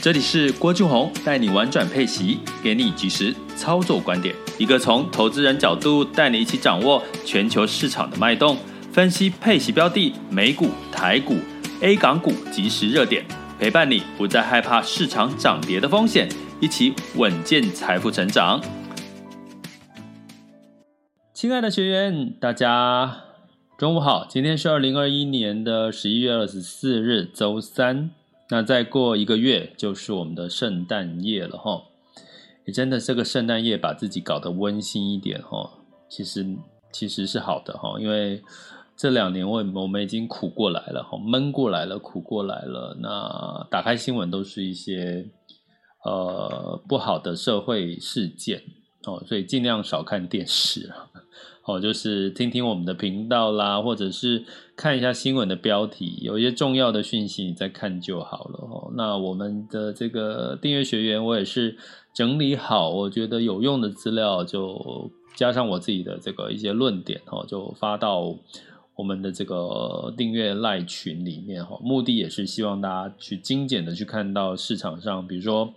这里是郭俊宏带你玩转配息，给你及时操作观点，一个从投资人角度带你一起掌握全球市场的脉动，分析配息标的、美股、台股、A 港股即时热点，陪伴你不再害怕市场涨跌的风险，一起稳健财富成长。亲爱的学员，大家中午好，今天是二零二一年的十一月二十四日，周三。那再过一个月就是我们的圣诞夜了哈，也真的这个圣诞夜把自己搞得温馨一点哈，其实其实是好的哈，因为这两年我我们已经苦过来了哈，闷过来了，苦过来了。那打开新闻都是一些呃不好的社会事件哦，所以尽量少看电视啊。哦，就是听听我们的频道啦，或者是看一下新闻的标题，有一些重要的讯息你再看就好了哦。那我们的这个订阅学员，我也是整理好，我觉得有用的资料，就加上我自己的这个一些论点哦，就发到我们的这个订阅赖群里面哈。目的也是希望大家去精简的去看到市场上，比如说。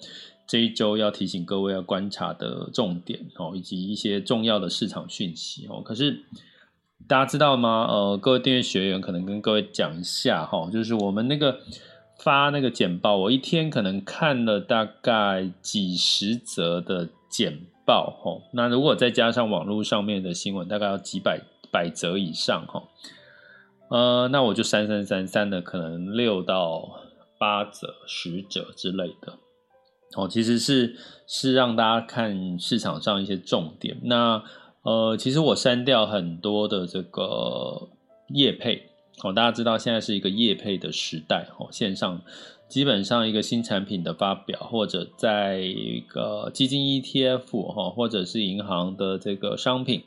这一周要提醒各位要观察的重点哦，以及一些重要的市场讯息哦。可是大家知道吗？呃，各位订阅学员可能跟各位讲一下哈，就是我们那个发那个简报，我一天可能看了大概几十则的简报哈。那如果再加上网络上面的新闻，大概要几百百则以上哈。呃，那我就删删删删的，可能六到八则、十则之类的。哦，其实是是让大家看市场上一些重点。那呃，其实我删掉很多的这个业配。哦，大家知道现在是一个业配的时代。哦，线上基本上一个新产品的发表，或者在一个基金 ETF 哈，或者是银行的这个商品，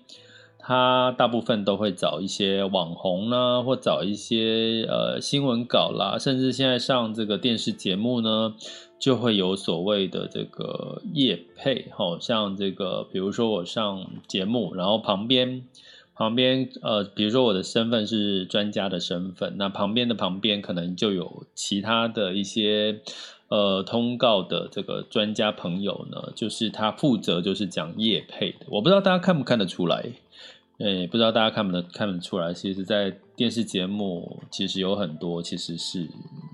他大部分都会找一些网红啦，或找一些呃新闻稿啦，甚至现在上这个电视节目呢。就会有所谓的这个业配，好像这个，比如说我上节目，然后旁边旁边呃，比如说我的身份是专家的身份，那旁边的旁边可能就有其他的一些呃通告的这个专家朋友呢，就是他负责就是讲业配的，我不知道大家看不看得出来。诶，不知道大家看不能看得出来，其实，在电视节目其实有很多其实是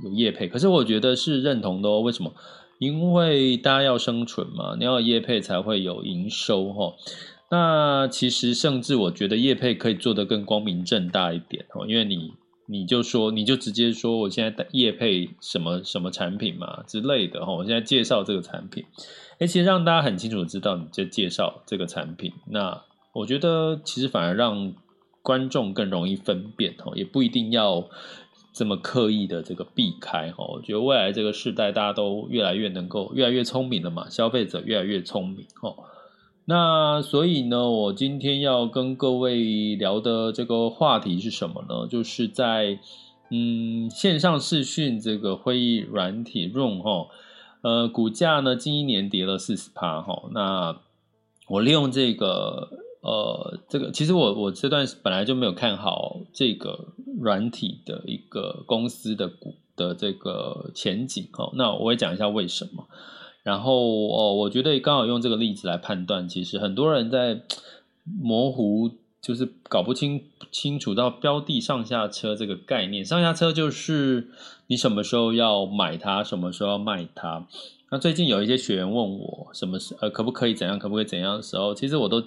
有业配，可是我觉得是认同的哦。为什么？因为大家要生存嘛，你要业配才会有营收哈。那其实甚至我觉得业配可以做得更光明正大一点哦，因为你你就说你就直接说我现在业配什么什么产品嘛之类的哈，我现在介绍这个产品，诶，其实让大家很清楚知道你在介绍这个产品那。我觉得其实反而让观众更容易分辨哈，也不一定要这么刻意的这个避开哈。我觉得未来这个时代，大家都越来越能够越来越聪明了嘛，消费者越来越聪明哦。那所以呢，我今天要跟各位聊的这个话题是什么呢？就是在嗯线上视讯这个会议软体 Zoom 哈，呃股价呢近一年跌了四十趴哈。那我利用这个。呃，这个其实我我这段本来就没有看好这个软体的一个公司的股的这个前景哦。那我也讲一下为什么。然后哦，我觉得刚好用这个例子来判断，其实很多人在模糊，就是搞不清清楚到标的上下车这个概念。上下车就是你什么时候要买它，什么时候要卖它。那最近有一些学员问我，什么是呃可不可以怎样，可不可以怎样的时候，其实我都。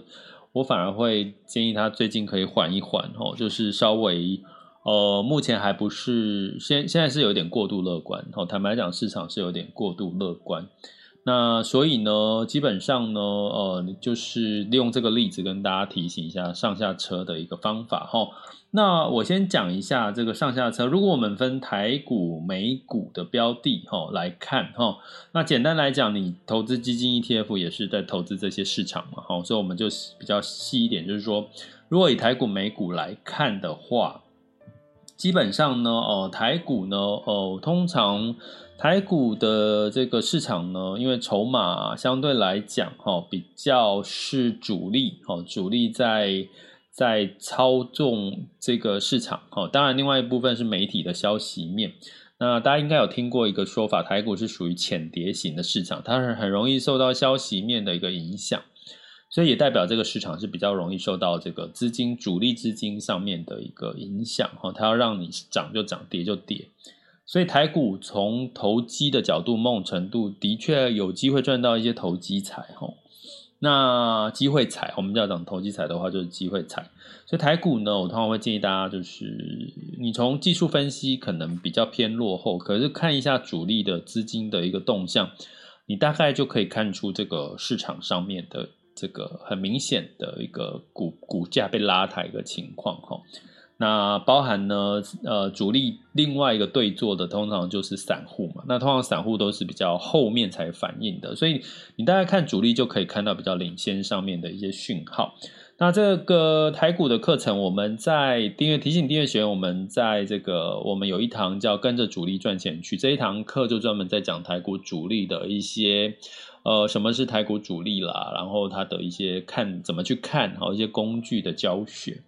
我反而会建议他最近可以缓一缓哦，就是稍微呃，目前还不是现现在是有点过度乐观哦。坦白讲，市场是有点过度乐观。那所以呢，基本上呢，呃，就是利用这个例子跟大家提醒一下上下车的一个方法哈。那我先讲一下这个上下车。如果我们分台股、美股的标的哈来看哈，那简单来讲，你投资基金 ETF 也是在投资这些市场嘛哈，所以我们就比较细一点，就是说，如果以台股、美股来看的话，基本上呢，呃，台股呢，呃，通常。台股的这个市场呢，因为筹码相对来讲，哈，比较是主力，哈，主力在在操纵这个市场，哈，当然另外一部分是媒体的消息面。那大家应该有听过一个说法，台股是属于浅碟型的市场，它是很容易受到消息面的一个影响，所以也代表这个市场是比较容易受到这个资金主力资金上面的一个影响，哈，它要让你涨就涨，跌就跌。所以台股从投机的角度，某种程度的确有机会赚到一些投机财哈。那机会财，我们要讲投机财的话，就是机会财。所以台股呢，我通常会建议大家，就是你从技术分析可能比较偏落后，可是看一下主力的资金的一个动向，你大概就可以看出这个市场上面的这个很明显的一个股股价被拉抬的情况哈。那包含呢，呃，主力另外一个对做的，通常就是散户嘛。那通常散户都是比较后面才反应的，所以你大概看主力就可以看到比较领先上面的一些讯号。那这个台股的课程，我们在订阅提醒订阅学员，我们在这个我们有一堂叫跟着主力赚钱去，这一堂课就专门在讲台股主力的一些，呃，什么是台股主力啦，然后它的一些看怎么去看，好一些工具的教学。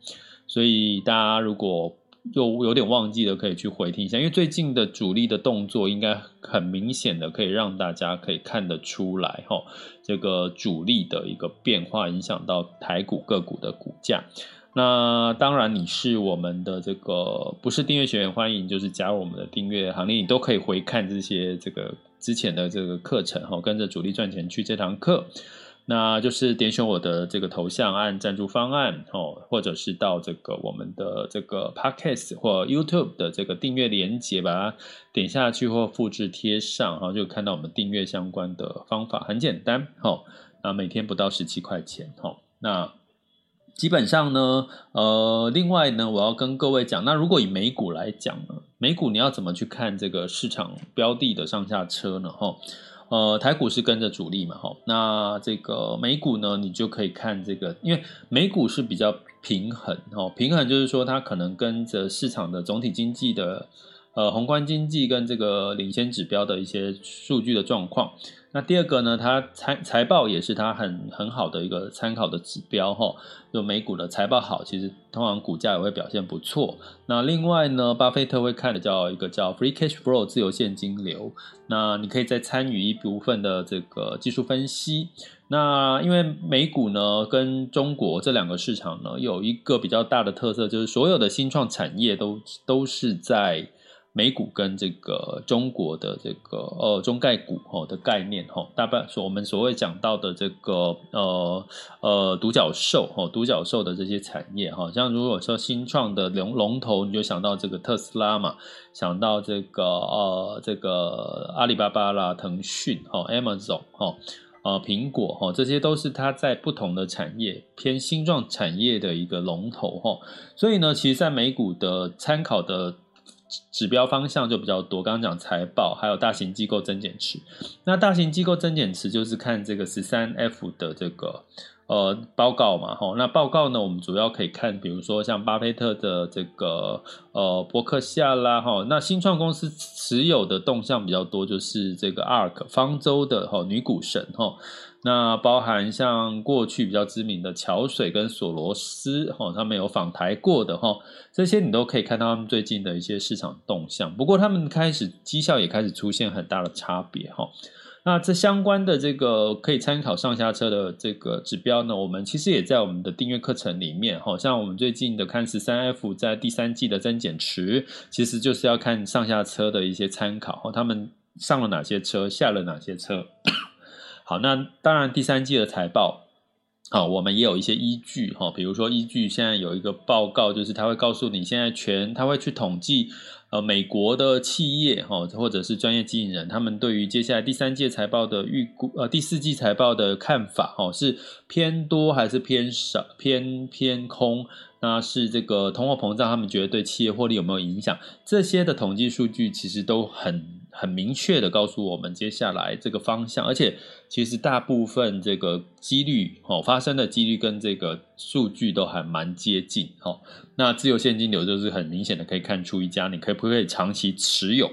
所以大家如果又有点忘记了，可以去回听一下，因为最近的主力的动作应该很明显的可以让大家可以看得出来，哈，这个主力的一个变化影响到台股个股的股价。那当然，你是我们的这个不是订阅学员，欢迎就是加入我们的订阅行列，你都可以回看这些这个之前的这个课程，哈，跟着主力赚钱去这堂课。那就是点选我的这个头像，按赞助方案哦，或者是到这个我们的这个 Podcast 或 YouTube 的这个订阅连接，把它点下去或复制贴上，然后就看到我们订阅相关的方法，很简单哦。那每天不到十七块钱哦。那基本上呢，呃，另外呢，我要跟各位讲，那如果以美股来讲呢，美股你要怎么去看这个市场标的的上下车呢？哈。呃，台股是跟着主力嘛，哈，那这个美股呢，你就可以看这个，因为美股是比较平衡，哈，平衡就是说它可能跟着市场的总体经济的，呃，宏观经济跟这个领先指标的一些数据的状况。那第二个呢，它财财报也是它很很好的一个参考的指标哈。就美股的财报好，其实通常股价也会表现不错。那另外呢，巴菲特会看的叫一个叫 free cash flow 自由现金流。那你可以再参与一部分的这个技术分析。那因为美股呢跟中国这两个市场呢有一个比较大的特色，就是所有的新创产业都都是在。美股跟这个中国的这个呃中概股吼的概念吼，大半所我们所谓讲到的这个呃呃独角兽吼独角兽的这些产业哈，像如果说新创的龙龙头，你就想到这个特斯拉嘛，想到这个呃这个阿里巴巴啦、腾讯哈、Amazon 哈、呃苹果哈，这些都是它在不同的产业偏新创产业的一个龙头哈，所以呢，其实在美股的参考的。指标方向就比较多，刚刚讲财报，还有大型机构增减持。那大型机构增减持就是看这个十三 F 的这个呃报告嘛，吼。那报告呢，我们主要可以看，比如说像巴菲特的这个呃伯克夏啦，哈。那新创公司持有的动向比较多，就是这个 ARK 方舟的哈女股神哈。那包含像过去比较知名的桥水跟索罗斯，哈，他们有访台过的哈，这些你都可以看到他们最近的一些市场动向。不过他们开始绩效也开始出现很大的差别哈。那这相关的这个可以参考上下车的这个指标呢，我们其实也在我们的订阅课程里面哈。像我们最近的看十三 F 在第三季的增减持，其实就是要看上下车的一些参考哈，他们上了哪些车，下了哪些车。好，那当然第三季的财报好，我们也有一些依据哈，比如说依据现在有一个报告，就是他会告诉你现在全他会去统计。呃，美国的企业哈，或者是专业经理人，他们对于接下来第三季财报的预估，呃，第四季财报的看法，哈，是偏多还是偏少，偏偏空？那是这个通货膨胀，他们觉得对企业获利有没有影响？这些的统计数据其实都很。很明确的告诉我们接下来这个方向，而且其实大部分这个几率哦，发生的几率跟这个数据都还蛮接近哦。那自由现金流就是很明显的可以看出一家你可不可以长期持有。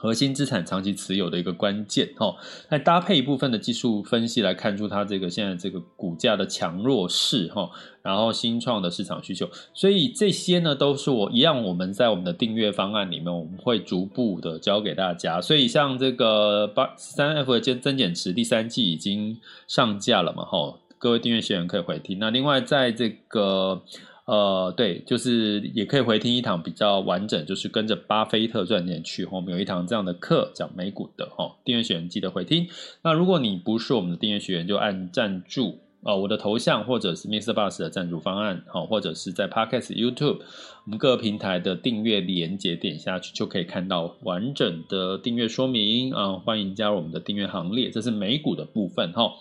核心资产长期持有的一个关键哈，那搭配一部分的技术分析来看出它这个现在这个股价的强弱势哈，然后新创的市场需求，所以这些呢都是我一样，我们在我们的订阅方案里面我们会逐步的教给大家。所以像这个八三 F 的增减持第三季已经上架了嘛哈，各位订阅学员可以回听。那另外在这个。呃，对，就是也可以回听一堂比较完整，就是跟着巴菲特赚钱去。我们有一堂这样的课讲美股的哈，订阅学员记得回听。那如果你不是我们的订阅学员，就按赞助呃，我的头像或者是 miss Bus 的赞助方案，好，或者是在 Podcast、YouTube 我们各个平台的订阅连接点下去，就可以看到完整的订阅说明啊。欢迎加入我们的订阅行列，这是美股的部分哈。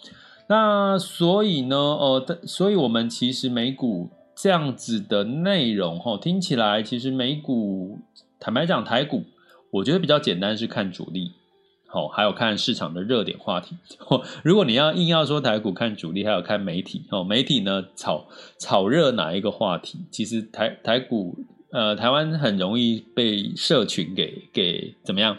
那所以呢，呃，所以我们其实美股。这样子的内容哈，听起来其实美股，坦白讲台股，我觉得比较简单是看主力，好，还有看市场的热点话题。如果你要硬要说台股看主力，还有看媒体，哦，媒体呢炒炒热哪一个话题？其实台台股，呃，台湾很容易被社群给给怎么样？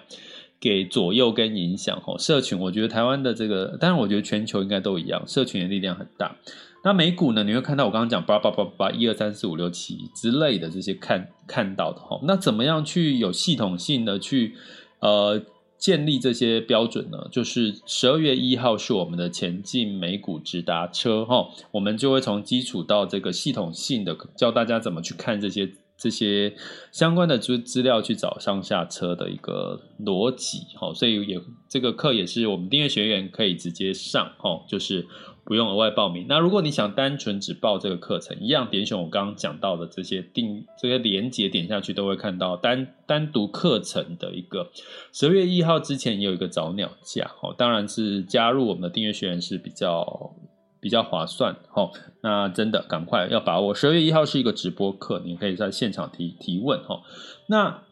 给左右跟影响。哈，社群，我觉得台湾的这个，当然我觉得全球应该都一样，社群的力量很大。那美股呢？你会看到我刚刚讲八八八八一二三四五六七之类的这些看看到的哈。那怎么样去有系统性的去呃建立这些标准呢？就是十二月一号是我们的前进美股直达车哈，我们就会从基础到这个系统性的教大家怎么去看这些这些相关的资资料去找上下车的一个逻辑哈。所以也这个课也是我们订阅学员可以直接上哈，就是。不用额外报名。那如果你想单纯只报这个课程，一样点选我刚刚讲到的这些订这些连结，点下去都会看到单单独课程的一个十月一号之前也有一个早鸟价哦，当然是加入我们的订阅学员是比较比较划算哦。那真的赶快要把握，十二月一号是一个直播课，你可以在现场提提问哦。那。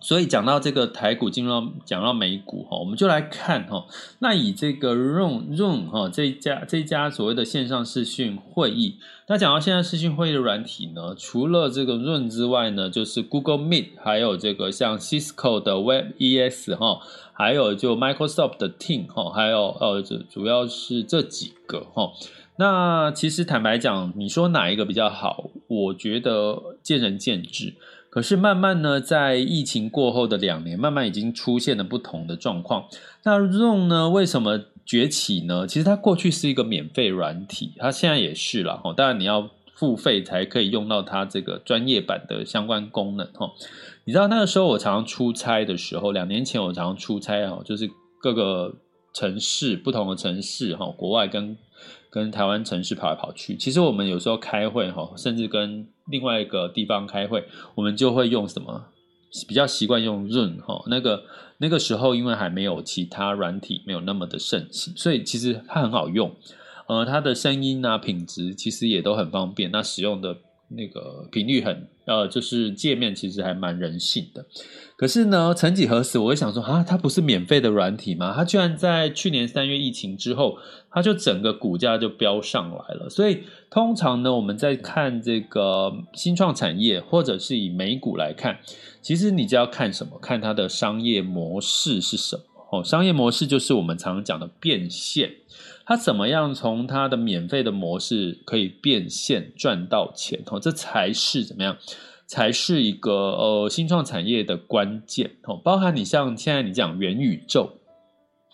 所以讲到这个台股进入到讲到美股哈，我们就来看哈。那以这个 Zoom Zoom 哈这一家这一家所谓的线上视讯会议，那讲到现在视讯会议的软体呢，除了这个 Zoom 之外呢，就是 Google Meet，还有这个像 Cisco 的 WebEx 哈，还有就 Microsoft 的 Team 哈，还有呃这主要是这几个哈。那其实坦白讲，你说哪一个比较好？我觉得见仁见智。可是慢慢呢，在疫情过后的两年，慢慢已经出现了不同的状况。那 Zoom 呢，为什么崛起呢？其实它过去是一个免费软体，它现在也是了哈。当然你要付费才可以用到它这个专业版的相关功能哈。你知道那个时候我常常出差的时候，两年前我常常出差哈，就是各个城市，不同的城市哈，国外跟。跟台湾城市跑来跑去，其实我们有时候开会哈，甚至跟另外一个地方开会，我们就会用什么？比较习惯用 Zoom 哈。那个那个时候，因为还没有其他软体没有那么的盛行，所以其实它很好用。呃，它的声音啊品质其实也都很方便，那使用的那个频率很呃，就是界面其实还蛮人性的。可是呢，曾几何时，我会想说啊，它不是免费的软体吗？它居然在去年三月疫情之后，它就整个股价就飙上来了。所以通常呢，我们在看这个新创产业，或者是以美股来看，其实你就要看什么？看它的商业模式是什么？哦，商业模式就是我们常常讲的变现，它怎么样从它的免费的模式可以变现赚到钱？哦，这才是怎么样？才是一个呃新创产业的关键哦，包含你像现在你讲元宇宙，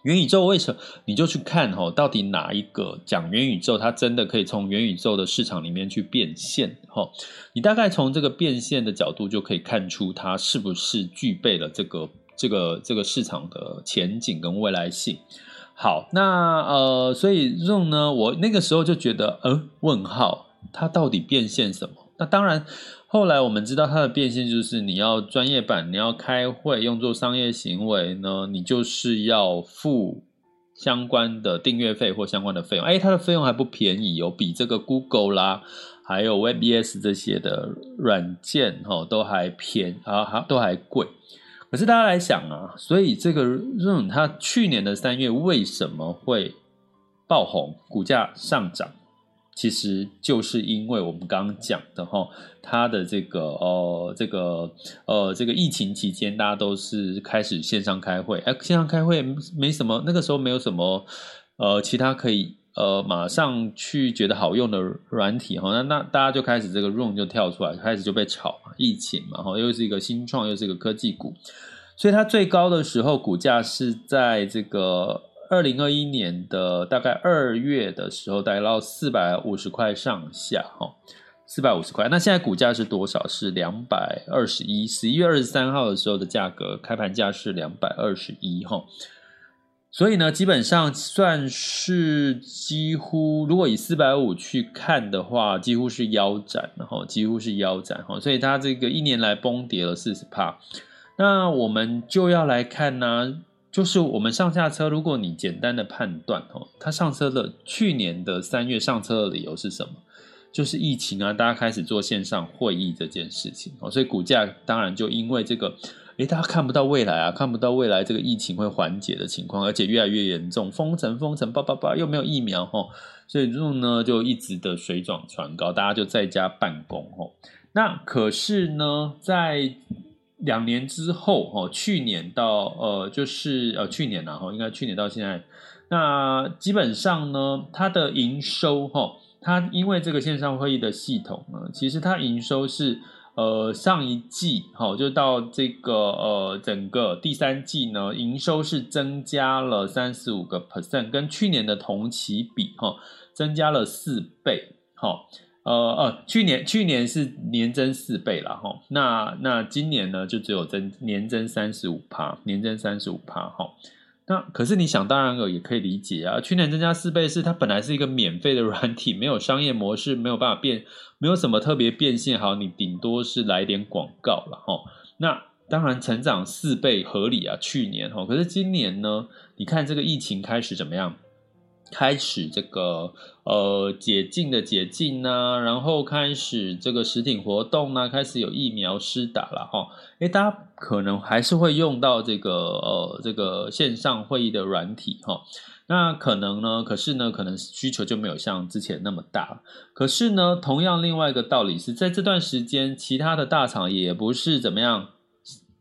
元宇宙为什么你就去看哦，到底哪一个讲元宇宙，它真的可以从元宇宙的市场里面去变现哈？你大概从这个变现的角度就可以看出它是不是具备了这个这个这个市场的前景跟未来性。好，那呃，所以 Zoom 呢，我那个时候就觉得，呃，问号，它到底变现什么？那当然，后来我们知道它的变现就是你要专业版，你要开会用作商业行为呢，你就是要付相关的订阅费或相关的费用。哎，它的费用还不便宜，有比这个 Google 啦，还有 WebEx 这些的软件哈都还便啊，还都还贵。可是大家来想啊，所以这个 Zoom 它去年的三月为什么会爆红，股价上涨？其实就是因为我们刚刚讲的哈，它的这个呃这个呃这个疫情期间，大家都是开始线上开会，哎，线上开会没什么，那个时候没有什么呃其他可以呃马上去觉得好用的软体哈，那那大家就开始这个 Room 就跳出来，开始就被炒疫情嘛哈，又是一个新创，又是一个科技股，所以它最高的时候股价是在这个。二零二一年的大概二月的时候，大概到四百五十块上下，哈，四百五十块。那现在股价是多少？是两百二十一。十一月二十三号的时候的价格，开盘价是两百二十一，哈。所以呢，基本上算是几乎，如果以四百五去看的话，几乎是腰斩，然后几乎是腰斩，哈。所以它这个一年来崩跌了四十趴。那我们就要来看呢。就是我们上下车，如果你简单的判断哦，他上车的去年的三月上车的理由是什么？就是疫情啊，大家开始做线上会议这件事情哦，所以股价当然就因为这个，诶，大家看不到未来啊，看不到未来这个疫情会缓解的情况，而且越来越严重，封城封城，叭叭叭，又没有疫苗哈，所以这种呢就一直的水涨船高，大家就在家办公哦。那可是呢，在两年之后，哦，去年到呃，就是呃，去年然后应该去年到现在，那基本上呢，它的营收，哈，它因为这个线上会议的系统呢，其实它营收是呃上一季，哈，就到这个呃整个第三季呢，营收是增加了三十五个 percent，跟去年的同期比，哈，增加了四倍，哈。呃呃，去年去年是年增四倍了哈，那那今年呢就只有增年增三十五趴，年增三十五趴哈。那可是你想当然了，也可以理解啊。去年增加四倍是它本来是一个免费的软体，没有商业模式，没有办法变，没有什么特别变现，好，你顶多是来点广告了哈。那当然成长四倍合理啊，去年哈。可是今年呢，你看这个疫情开始怎么样？开始这个呃解禁的解禁呐、然后开始这个实体活动呢、啊，开始有疫苗施打了哈。诶，大家可能还是会用到这个呃这个线上会议的软体哈。那可能呢，可是呢，可能需求就没有像之前那么大。可是呢，同样另外一个道理是在这段时间，其他的大厂也不是怎么样，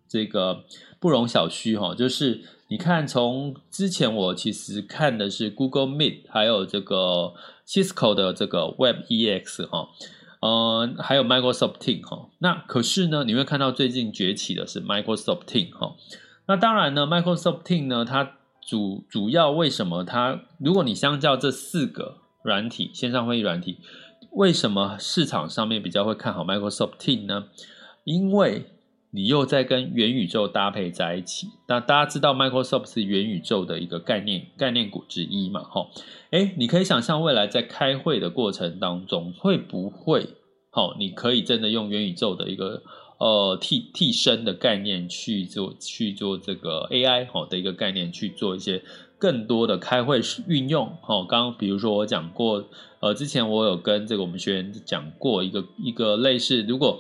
这个不容小觑哈，就是。你看，从之前我其实看的是 Google Meet，还有这个 Cisco 的这个 WebEx 哈，呃，还有 Microsoft Teams 哈。那可是呢，你会看到最近崛起的是 Microsoft Teams 哈。那当然呢，Microsoft Team 呢，它主主要为什么它，如果你相较这四个软体线上会议软体，为什么市场上面比较会看好 Microsoft Team 呢？因为你又在跟元宇宙搭配在一起，那大家知道 Microsoft 是元宇宙的一个概念概念股之一嘛？哈，诶，你可以想象未来在开会的过程当中，会不会，好，你可以真的用元宇宙的一个呃替替身的概念去做去做这个 AI 好的一个概念去做一些更多的开会运用。好，刚刚比如说我讲过，呃，之前我有跟这个我们学员讲过一个一个类似，如果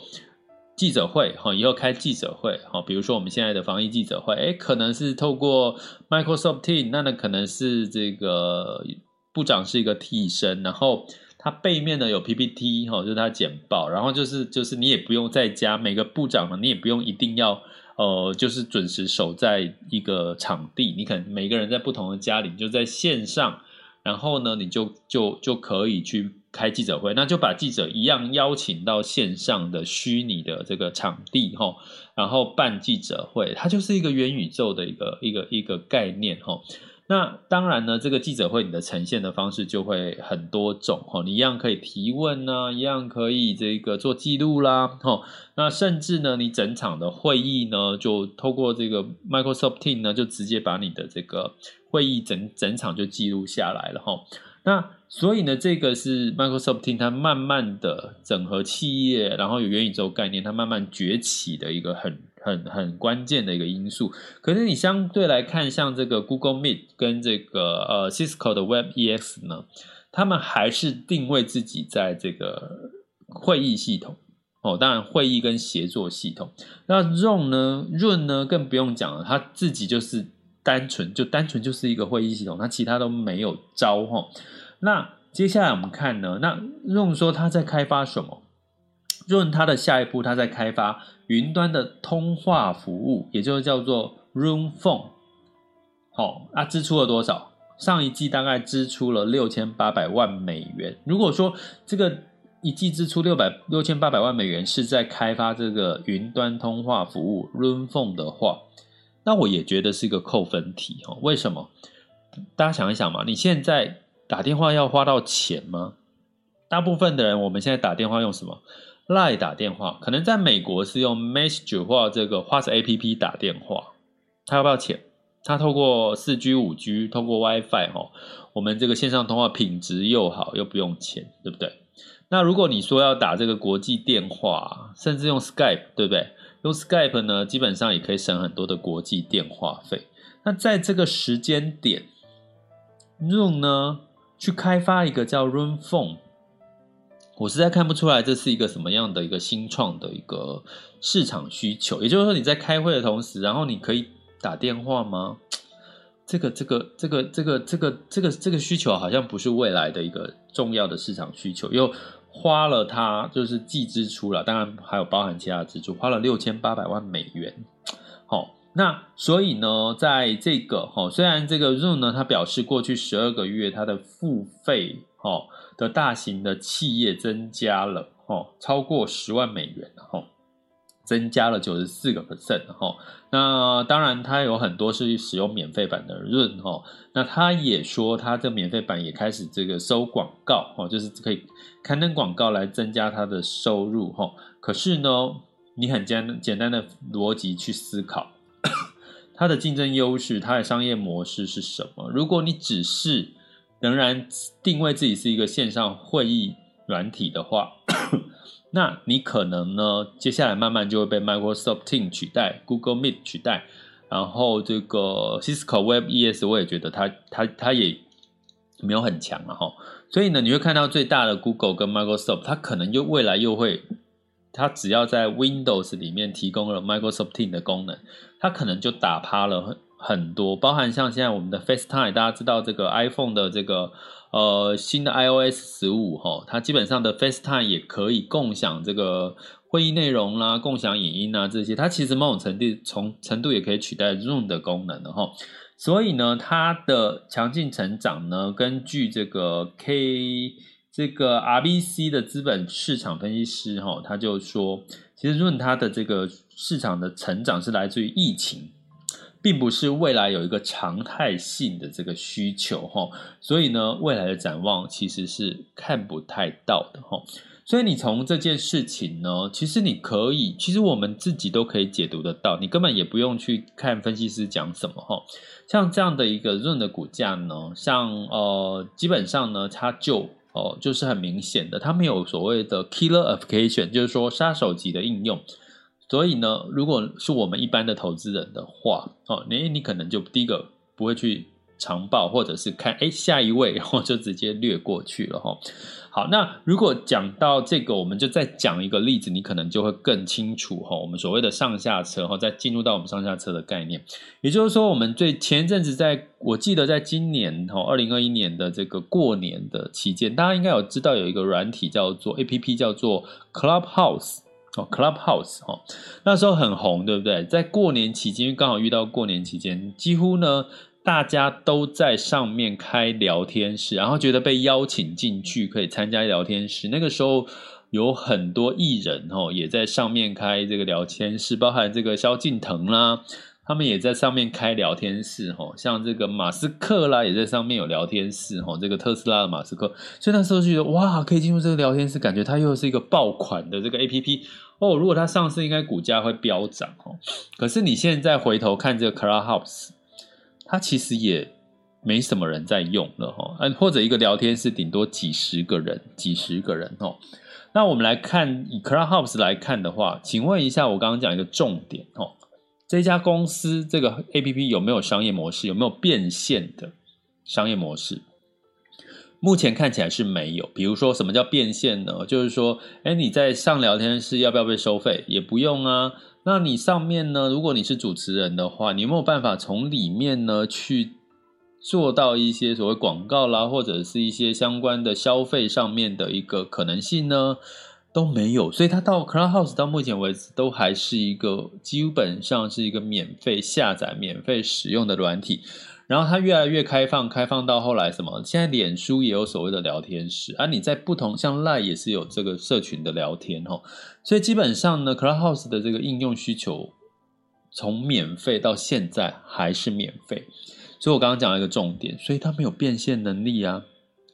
记者会哈，以后开记者会哈，比如说我们现在的防疫记者会，诶，可能是透过 Microsoft Teams，那呢可能是这个部长是一个替身，然后他背面呢有 PPT 哈，就是他简报，然后就是就是你也不用在家，每个部长呢你也不用一定要呃就是准时守在一个场地，你可能每个人在不同的家里，就在线上，然后呢你就就就可以去。开记者会，那就把记者一样邀请到线上的虚拟的这个场地哈，然后办记者会，它就是一个元宇宙的一个一个一个概念哈。那当然呢，这个记者会你的呈现的方式就会很多种哈，你一样可以提问呐，一样可以这个做记录啦，哈，那甚至呢，你整场的会议呢，就透过这个 Microsoft Team 呢，就直接把你的这个会议整整场就记录下来了哈。那所以呢，这个是 Microsoft 听它慢慢的整合企业，然后有元宇宙概念，它慢慢崛起的一个很。很很关键的一个因素，可是你相对来看，像这个 Google Meet 跟这个呃 Cisco 的 WebEx 呢，他们还是定位自己在这个会议系统哦，当然会议跟协作系统。那 Zoom 呢，Zoom 呢更不用讲了，他自己就是单纯就单纯就是一个会议系统，它其他都没有招哈。那接下来我们看呢，那用说他在开发什么？Zoom 它的下一步，它在开发云端的通话服务，也就是叫做 Room Phone。好，啊，支出了多少？上一季大概支出了六千八百万美元。如果说这个一季支出六百六千八百万美元是在开发这个云端通话服务 Room Phone 的话，那我也觉得是一个扣分题哦。为什么？大家想一想嘛，你现在打电话要花到钱吗？大部分的人，我们现在打电话用什么？赖打电话，可能在美国是用 Message 或这个 WhatsApp APP 打电话，它要不要钱？它透过四 G、五 G，透过 WiFi 哈，我们这个线上通话品质又好，又不用钱，对不对？那如果你说要打这个国际电话，甚至用 Skype，对不对？用 Skype 呢，基本上也可以省很多的国际电话费。那在这个时间点，Zoom 呢，去开发一个叫 Room Phone，。我实在看不出来这是一个什么样的一个新创的一个市场需求。也就是说，你在开会的同时，然后你可以打电话吗？这个、这个、这个、这个、这个、这个、这个需求好像不是未来的一个重要的市场需求。又花了它就是既支出了，当然还有包含其他的支出，花了六千八百万美元。好，那所以呢，在这个哈，虽然这个 Zoom 呢，它表示过去十二个月它的付费哈。的大型的企业增加了，哦，超过十万美元，哦，增加了九十四个 percent，哦，那当然，它有很多是使用免费版的润，哈，那他也说，他这免费版也开始这个收广告，哦，就是可以刊登广告来增加他的收入，哈，可是呢，你很简简单的逻辑去思考，它的竞争优势，它的商业模式是什么？如果你只是仍然定位自己是一个线上会议软体的话，那你可能呢，接下来慢慢就会被 Microsoft Teams 取代，Google Meet 取代，然后这个 Cisco Web ES 我也觉得它它它也没有很强了哈，所以呢，你会看到最大的 Google 跟 Microsoft，它可能又未来又会，它只要在 Windows 里面提供了 Microsoft Teams 的功能，它可能就打趴了很。很多，包含像现在我们的 FaceTime，大家知道这个 iPhone 的这个呃新的 iOS 十五哈，它基本上的 FaceTime 也可以共享这个会议内容啦，共享影音啊这些，它其实某种程度从程度也可以取代 Zoom 的功能的哈。所以呢，它的强劲成长呢，根据这个 K 这个 RBC 的资本市场分析师哈，他就说，其实 Zoom 它的这个市场的成长是来自于疫情。并不是未来有一个常态性的这个需求哈，所以呢，未来的展望其实是看不太到的哈。所以你从这件事情呢，其实你可以，其实我们自己都可以解读得到，你根本也不用去看分析师讲什么哈。像这样的一个润的股价呢，像呃，基本上呢，它就哦、就是很明显的，它没有所谓的 killer application，就是说杀手级的应用。所以呢，如果是我们一般的投资人的话，哦，你你可能就第一个不会去长报，或者是看，哎，下一位，然 后就直接略过去了哈。好，那如果讲到这个，我们就再讲一个例子，你可能就会更清楚哈。我们所谓的上下车哈，再进入到我们上下车的概念，也就是说，我们最前一阵子在，我记得在今年哈，二零二一年的这个过年的期间，大家应该有知道有一个软体叫做 APP 叫做 Clubhouse。哦，Clubhouse 哦，那时候很红，对不对？在过年期间，因为刚好遇到过年期间，几乎呢大家都在上面开聊天室，然后觉得被邀请进去可以参加聊天室。那个时候有很多艺人哦，也在上面开这个聊天室，包含这个萧敬腾啦，他们也在上面开聊天室，吼，像这个马斯克啦，也在上面有聊天室，吼，这个特斯拉的马斯克，所以那时候就觉得哇，可以进入这个聊天室，感觉它又是一个爆款的这个 APP 哦。如果它上市，应该股价会飙涨哦。可是你现在回头看这个 Clubhouse，它其实也没什么人在用了，哈，嗯，或者一个聊天室顶多几十个人，几十个人，哦。那我们来看以 Clubhouse 来看的话，请问一下，我刚刚讲一个重点，哦。这家公司这个 APP 有没有商业模式？有没有变现的商业模式？目前看起来是没有。比如说，什么叫变现呢？就是说，哎，你在上聊天室要不要被收费？也不用啊。那你上面呢？如果你是主持人的话，你有没有办法从里面呢去做到一些所谓广告啦，或者是一些相关的消费上面的一个可能性呢？都没有，所以它到 Clubhouse 到目前为止都还是一个基本上是一个免费下载、免费使用的软体。然后它越来越开放，开放到后来什么？现在脸书也有所谓的聊天室啊，你在不同像 Line 也是有这个社群的聊天哦。所以基本上呢，Clubhouse 的这个应用需求从免费到现在还是免费。所以我刚刚讲了一个重点，所以它没有变现能力啊。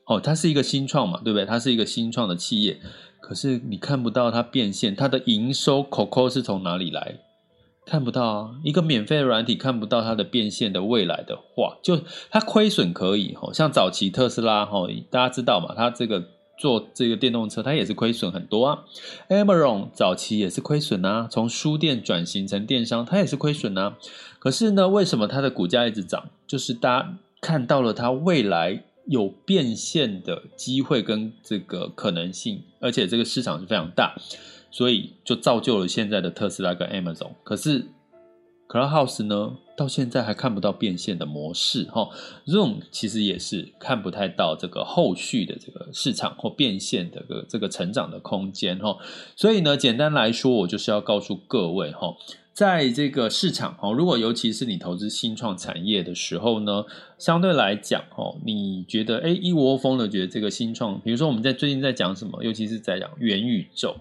哦，它是一个新创嘛，对不对？它是一个新创的企业。可是你看不到它变现，它的营收口口是从哪里来？看不到啊！一个免费的软体看不到它的变现的未来的话，就它亏损可以哈，像早期特斯拉哈，大家知道嘛，它这个做这个电动车，它也是亏损很多啊。Amazon 早期也是亏损啊，从书店转型成电商，它也是亏损啊。可是呢，为什么它的股价一直涨？就是大家看到了它未来。有变现的机会跟这个可能性，而且这个市场是非常大，所以就造就了现在的特斯拉跟 Amazon。可是 Clubhouse 呢，到现在还看不到变现的模式哈。Zoom 其实也是看不太到这个后续的这个市场或变现的个这个成长的空间哈。所以呢，简单来说，我就是要告诉各位哈。在这个市场哦，如果尤其是你投资新创产业的时候呢，相对来讲哦，你觉得哎一窝蜂的觉得这个新创，比如说我们在最近在讲什么，尤其是在讲元宇宙，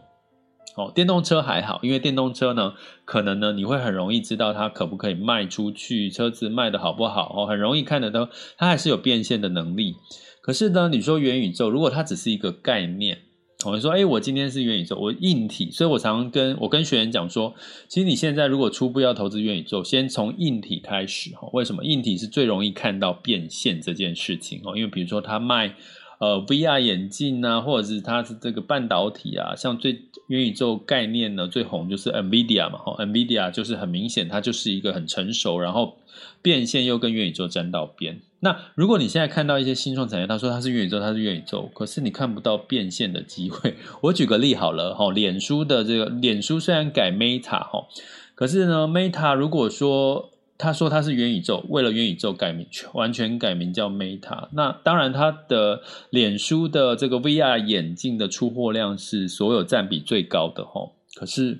哦，电动车还好，因为电动车呢，可能呢你会很容易知道它可不可以卖出去，车子卖的好不好哦，很容易看得到，它还是有变现的能力。可是呢，你说元宇宙，如果它只是一个概念。我们说，哎，我今天是元宇宙，我硬体，所以我常常跟我跟学员讲说，其实你现在如果初步要投资元宇宙，先从硬体开始哈。为什么？硬体是最容易看到变现这件事情哦，因为比如说他卖呃 VR 眼镜啊，或者是他是这个半导体啊，像最元宇宙概念呢最红就是 NVIDIA 嘛，哈，NVIDIA 就是很明显，它就是一个很成熟，然后变现又跟元宇宙沾到边。那如果你现在看到一些新创产业，他说他是元宇宙，他是元宇宙，可是你看不到变现的机会。我举个例好了，哈，脸书的这个脸书虽然改 Meta 哈，可是呢，Meta 如果说他说他是元宇宙，为了元宇宙改名，完全改名叫 Meta，那当然他的脸书的这个 VR 眼镜的出货量是所有占比最高的哈，可是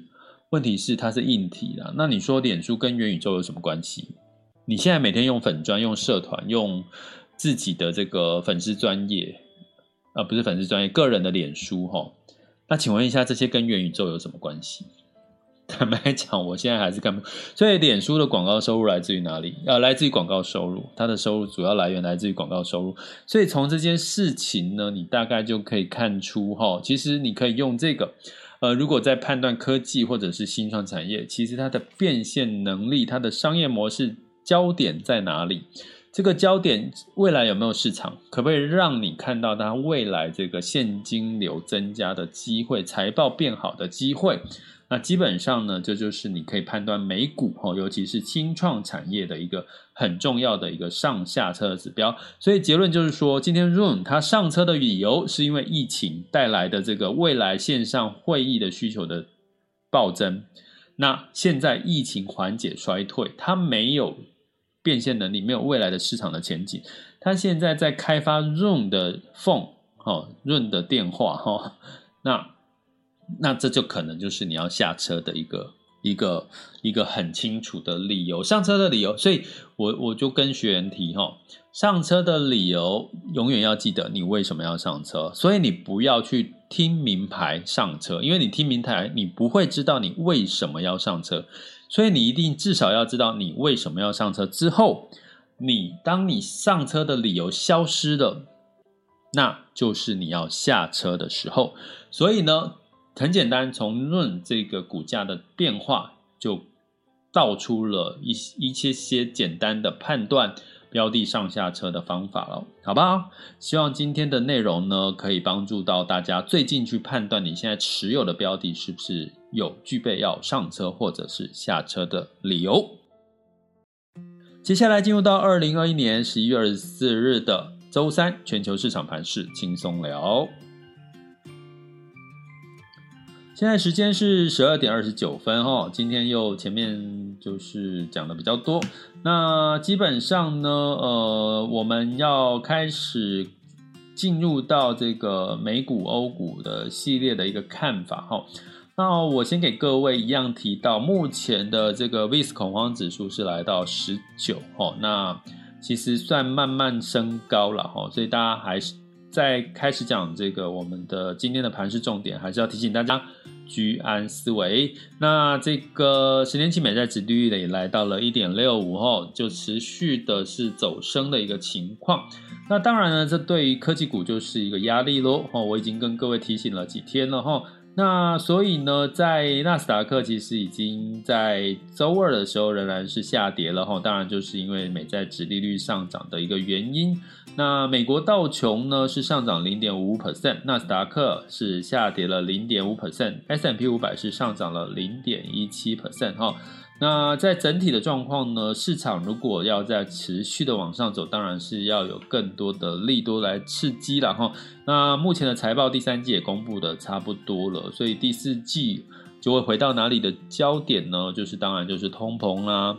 问题是它是硬体啦，那你说脸书跟元宇宙有什么关系？你现在每天用粉专、用社团、用自己的这个粉丝专业，啊，不是粉丝专业，个人的脸书哈。那请问一下，这些跟元宇宙有什么关系？坦白讲，我现在还是看不。所以，脸书的广告收入来自于哪里？啊，来自于广告收入，它的收入主要来源来自于广告收入。所以，从这件事情呢，你大概就可以看出哈，其实你可以用这个，呃，如果在判断科技或者是新创产业，其实它的变现能力、它的商业模式。焦点在哪里？这个焦点未来有没有市场？可不可以让你看到它未来这个现金流增加的机会、财报变好的机会？那基本上呢，这就是你可以判断美股哦，尤其是轻创产业的一个很重要的一个上下车的指标。所以结论就是说，今天 Zoom 它上车的理由是因为疫情带来的这个未来线上会议的需求的暴增。那现在疫情缓解衰退，它没有变现能力，没有未来的市场的前景。它现在在开发 Zoom 的 Phone，哈，Zoom 的电话，哈，那那这就可能就是你要下车的一个一个一个很清楚的理由，上车的理由。所以我我就跟学员提，哈，上车的理由永远要记得你为什么要上车，所以你不要去。听名牌上车，因为你听名牌，你不会知道你为什么要上车。所以你一定至少要知道你为什么要上车。之后，你当你上车的理由消失了，那就是你要下车的时候。所以呢，很简单，从论这个股价的变化，就道出了一一些些简单的判断。标的上下车的方法了，好不好？希望今天的内容呢，可以帮助到大家最近去判断你现在持有的标的是不是有具备要上车或者是下车的理由。接下来进入到二零二一年十一月二十四日的周三，全球市场盘势轻松聊。现在时间是十二点二十九分哦，今天又前面就是讲的比较多，那基本上呢，呃，我们要开始进入到这个美股、欧股的系列的一个看法哈。那我先给各位一样提到，目前的这个 VIX 恐慌指数是来到十九哈，那其实算慢慢升高了哈，所以大家还是。在开始讲这个我们的今天的盘市重点，还是要提醒大家居安思危。那这个十年期美债殖利率呢，也来到了一点六五后，就持续的是走升的一个情况。那当然呢，这对于科技股就是一个压力喽。哦，我已经跟各位提醒了几天了哈。那所以呢，在纳斯达克其实已经在周二的时候仍然是下跌了哈，当然就是因为美债殖利率上涨的一个原因。那美国道琼呢是上涨零点五 percent，纳斯达克是下跌了零点五 percent，S&P 五百是上涨了零点一七 percent 哈。那在整体的状况呢，市场如果要再持续的往上走，当然是要有更多的利多来刺激了哈。那目前的财报第三季也公布的差不多了，所以第四季就会回到哪里的焦点呢？就是当然就是通膨啦，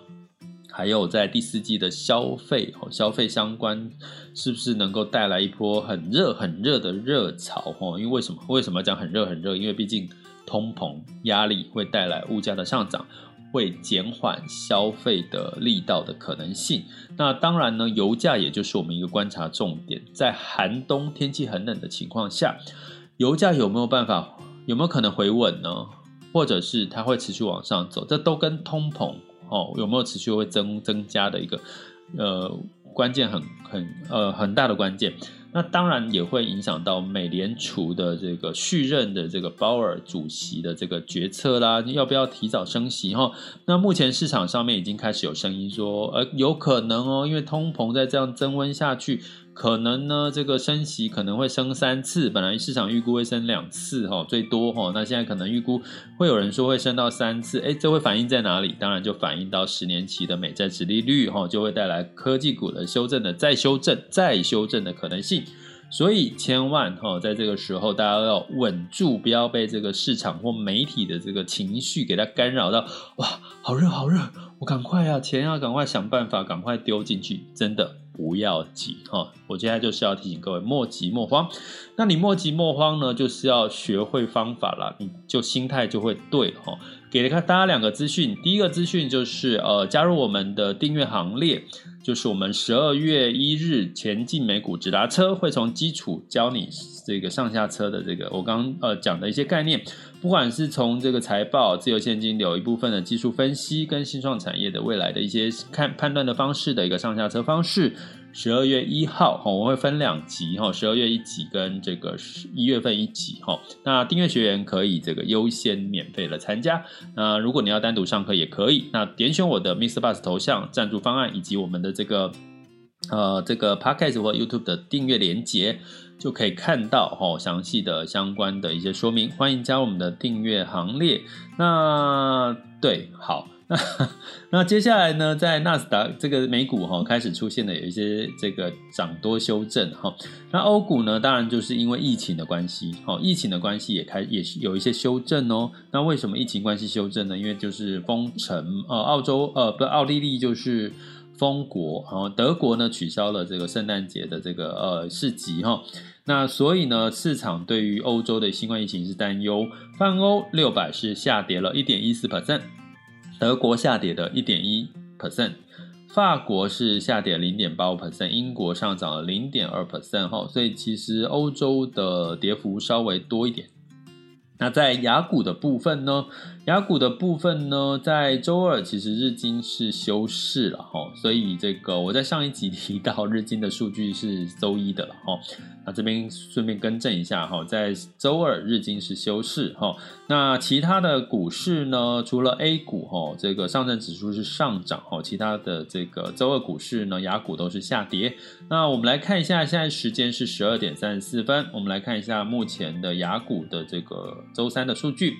还有在第四季的消费哦，消费相关是不是能够带来一波很热很热的热潮哦？因为为什么？为什么讲很热很热？因为毕竟通膨压力会带来物价的上涨。会减缓消费的力道的可能性。那当然呢，油价也就是我们一个观察重点。在寒冬天气很冷的情况下，油价有没有办法，有没有可能回稳呢？或者是它会持续往上走？这都跟通膨哦有没有持续会增增加的一个呃关键很很呃很大的关键。那当然也会影响到美联储的这个续任的这个鲍尔主席的这个决策啦，要不要提早升息哈？那目前市场上面已经开始有声音说，呃，有可能哦，因为通膨在这样增温下去。可能呢，这个升息可能会升三次，本来市场预估会升两次哈，最多哈，那现在可能预估会有人说会升到三次，诶，这会反映在哪里？当然就反映到十年期的美债殖利率哈，就会带来科技股的修正的再修正、再修正的可能性。所以千万哈，在这个时候大家要稳住，不要被这个市场或媒体的这个情绪给它干扰到。哇，好热好热，我赶快啊，钱要赶快想办法，赶快丢进去，真的。不要急哈，我接下来就是要提醒各位莫急莫慌。那你莫急莫慌呢，就是要学会方法啦，你就心态就会对哈。给了大家两个资讯，第一个资讯就是呃，加入我们的订阅行列，就是我们十二月一日前进美股直达车会从基础教你这个上下车的这个我刚呃讲的一些概念，不管是从这个财报、自由现金流一部分的技术分析，跟新创产业的未来的一些看判断的方式的一个上下车方式。十二月一号，我会分两集哈，十二月一集跟这个一月份一集哈。那订阅学员可以这个优先免费的参加。那如果你要单独上课也可以，那点选我的 Mr. Bus 头像赞助方案以及我们的这个呃这个 Podcast 或 YouTube 的订阅连接，就可以看到哈详细的相关的一些说明。欢迎加入我们的订阅行列。那对，好。那 那接下来呢，在纳斯达这个美股哈开始出现了有一些这个涨多修正哈。那欧股呢，当然就是因为疫情的关系，哈，疫情的关系也开也是有一些修正哦。那为什么疫情关系修正呢？因为就是封城，呃，澳洲呃不，奥地利就是封国，然后德国呢取消了这个圣诞节的这个呃市集哈。那所以呢，市场对于欧洲的新冠疫情是担忧，泛欧六百是下跌了一点一四 percent。德国下跌的一点一 percent，法国是下跌零点八五 percent，英国上涨了零点二 percent 哈，所以其实欧洲的跌幅稍微多一点。那在亚股的部分呢？雅股的部分呢，在周二其实日经是休市了哈，所以这个我在上一集提到日经的数据是周一的了哈。那这边顺便更正一下哈，在周二日经是休市哈。那其他的股市呢，除了 A 股哈，这个上证指数是上涨哈，其他的这个周二股市呢，雅股都是下跌。那我们来看一下，现在时间是十二点三十四分，我们来看一下目前的雅股的这个周三的数据。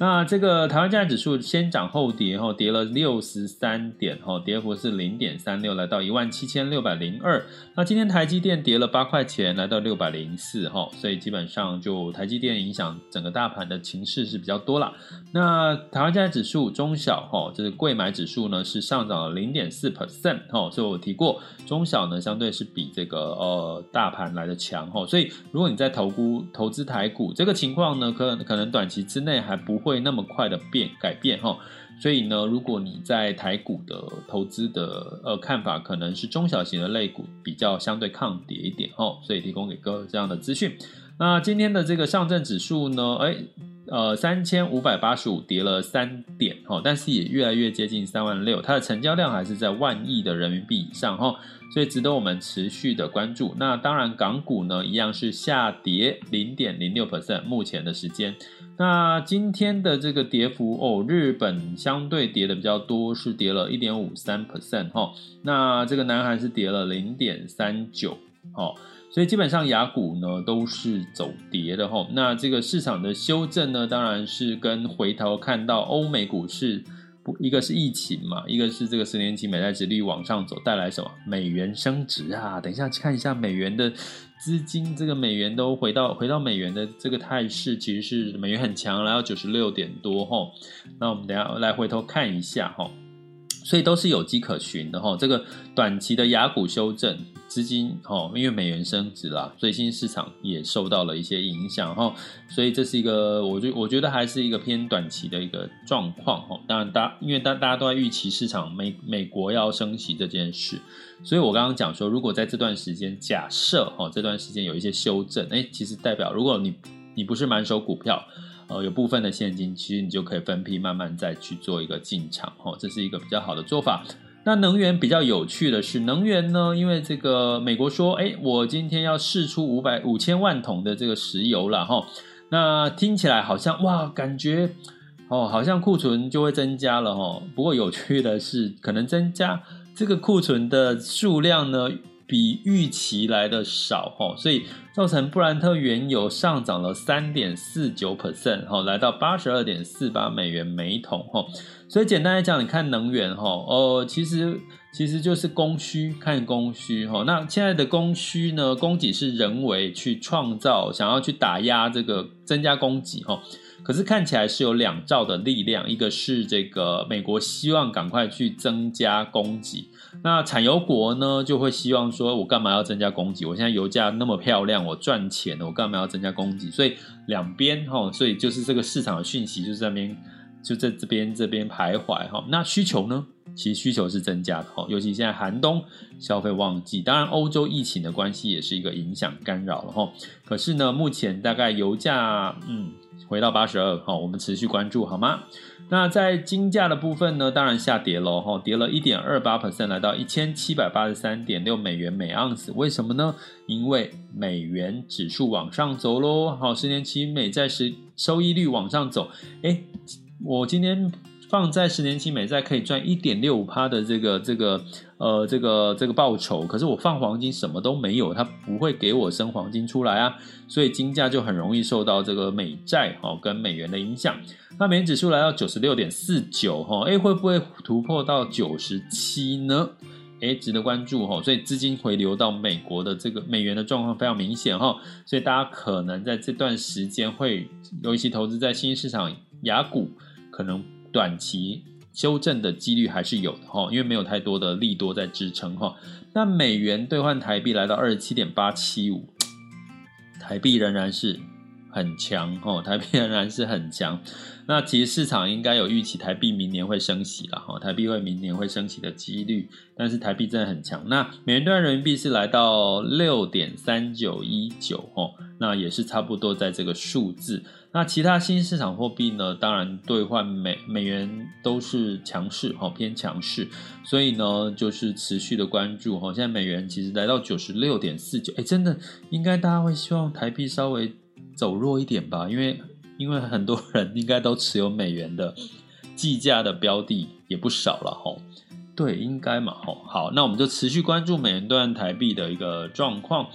那这个台湾加权指数先涨后跌，哈，跌了六十三点，哈，跌幅是零点三六，来到一万七千六百零二。那今天台积电跌了八块钱，来到六百零四，哈，所以基本上就台积电影响整个大盘的情势是比较多了。那台湾加权指数中小，哈，这个柜买指数呢是上涨了零点四 percent，哈，所以我提过中小呢相对是比这个呃大盘来的强，哈，所以如果你在投估投资台股这个情况呢，可可能短期之内还不。会那么快的变改变哈，所以呢，如果你在台股的投资的呃看法，可能是中小型的类股比较相对抗跌一点哦，所以提供给各位这样的资讯。那今天的这个上证指数呢，哎。呃，三千五百八十五跌了三点哈，但是也越来越接近三万六，它的成交量还是在万亿的人民币以上哈，所以值得我们持续的关注。那当然，港股呢一样是下跌零点零六 percent，目前的时间。那今天的这个跌幅哦，日本相对跌的比较多，是跌了一点五三 percent 哈，那这个南韩是跌了零点三九哈。所以基本上雅股呢都是走跌的哈，那这个市场的修正呢，当然是跟回头看到欧美股市不，一个是疫情嘛，一个是这个十年期美债殖率往上走带来什么美元升值啊。等一下看一下美元的资金，这个美元都回到回到美元的这个态势，其实是美元很强，来到九十六点多哈。那我们等下来回头看一下哈。所以都是有迹可循的哈，这个短期的亚股修正资金哈，因为美元升值啦，最新市场也受到了一些影响哈，所以这是一个我觉我觉得还是一个偏短期的一个状况哈。当然大因为大大家都在预期市场美美国要升息这件事，所以我刚刚讲说，如果在这段时间假设哈这段时间有一些修正，诶，其实代表如果你你不是满手股票。呃，有部分的现金，其实你就可以分批慢慢再去做一个进场，哈，这是一个比较好的做法。那能源比较有趣的是，能源呢，因为这个美国说，哎，我今天要释出五百五千万桶的这个石油了，哈，那听起来好像哇，感觉哦，好像库存就会增加了，哈。不过有趣的是，可能增加这个库存的数量呢，比预期来的少哈，所以造成布兰特原油上涨了三点四九 percent 哈，来到八十二点四八美元每桶哈。所以简单来讲，你看能源哈，哦，其实其实就是供需，看供需哈。那现在的供需呢，供给是人为去创造，想要去打压这个增加供给哈。可是看起来是有两兆的力量，一个是这个美国希望赶快去增加供给。那产油国呢，就会希望说，我干嘛要增加供给？我现在油价那么漂亮，我赚钱了，我干嘛要增加供给？所以两边哈，所以就是这个市场的讯息就是在那边就在这边这边徘徊哈。那需求呢？其实需求是增加的哈，尤其现在寒冬消费旺季，当然欧洲疫情的关系也是一个影响干扰了哈。可是呢，目前大概油价嗯回到八十二哈，我们持续关注好吗？那在金价的部分呢，当然下跌了哈，跌了一点二八 percent，来到一千七百八十三点六美元每盎司。为什么呢？因为美元指数往上走喽，好，十年期美债十收益率往上走。诶，我今天放在十年期美债可以赚一点六五趴的这个这个呃这个这个报酬，可是我放黄金什么都没有，它不会给我升黄金出来啊，所以金价就很容易受到这个美债哈跟美元的影响。那美元指数来到九十六点四九哈，哎，会不会突破到九十七呢？哎，值得关注哈。所以资金回流到美国的这个美元的状况非常明显哈，所以大家可能在这段时间会有一些投资在新兴市场雅股，可能短期修正的几率还是有的哈，因为没有太多的利多在支撑哈。那美元兑换台币来到二十七点八七五，台币仍然是。很强哦，台币仍然是很强。那其实市场应该有预期台币明年会升息了哈，台币会明年会升息的几率，但是台币真的很强。那美元兑换人民币是来到六点三九一九哦，那也是差不多在这个数字。那其他新市场货币呢？当然兑换美美元都是强势哈，偏强势，所以呢就是持续的关注哈。现在美元其实来到九十六点四九，哎，真的应该大家会希望台币稍微走弱一点吧？因为因为很多人应该都持有美元的计价的标的也不少了哈。对，应该嘛哈。好，那我们就持续关注美元兑换台币的一个状况。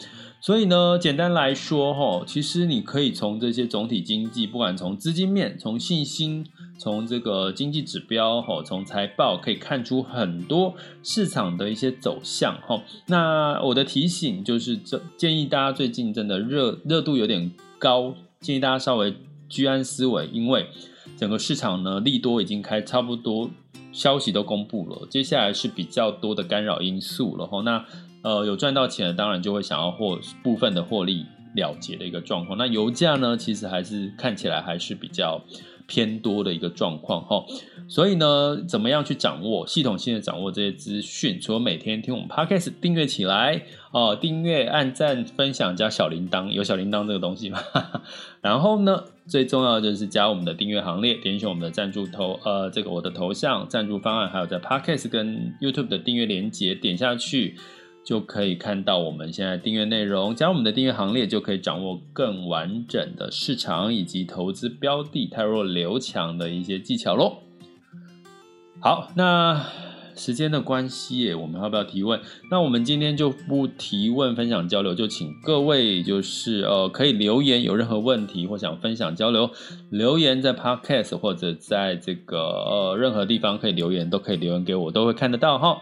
所以呢，简单来说，哈，其实你可以从这些总体经济，不管从资金面、从信心、从这个经济指标，哈，从财报，可以看出很多市场的一些走向，哈。那我的提醒就是，这建议大家最近真的热热度有点高，建议大家稍微居安思危，因为整个市场呢，利多已经开差不多，消息都公布了，接下来是比较多的干扰因素了，哈。那呃，有赚到钱的，当然就会想要获部分的获利了结的一个状况。那油价呢，其实还是看起来还是比较偏多的一个状况哈。所以呢，怎么样去掌握系统性的掌握这些资讯？除了每天听我们 Podcast 订阅起来哦，订阅、按赞、分享加小铃铛，有小铃铛这个东西吗？然后呢，最重要的就是加我们的订阅行列，点选我们的赞助头，呃，这个我的头像赞助方案，还有在 Podcast 跟 YouTube 的订阅连接，点下去。就可以看到我们现在订阅内容，加入我们的订阅行列，就可以掌握更完整的市场以及投资标的太弱留强的一些技巧喽。好，那时间的关系，我们要不要提问？那我们今天就不提问、分享、交流，就请各位就是呃可以留言，有任何问题或想分享交流，留言在 Podcast 或者在这个呃任何地方可以留言，都可以留言给我，都会看得到哈。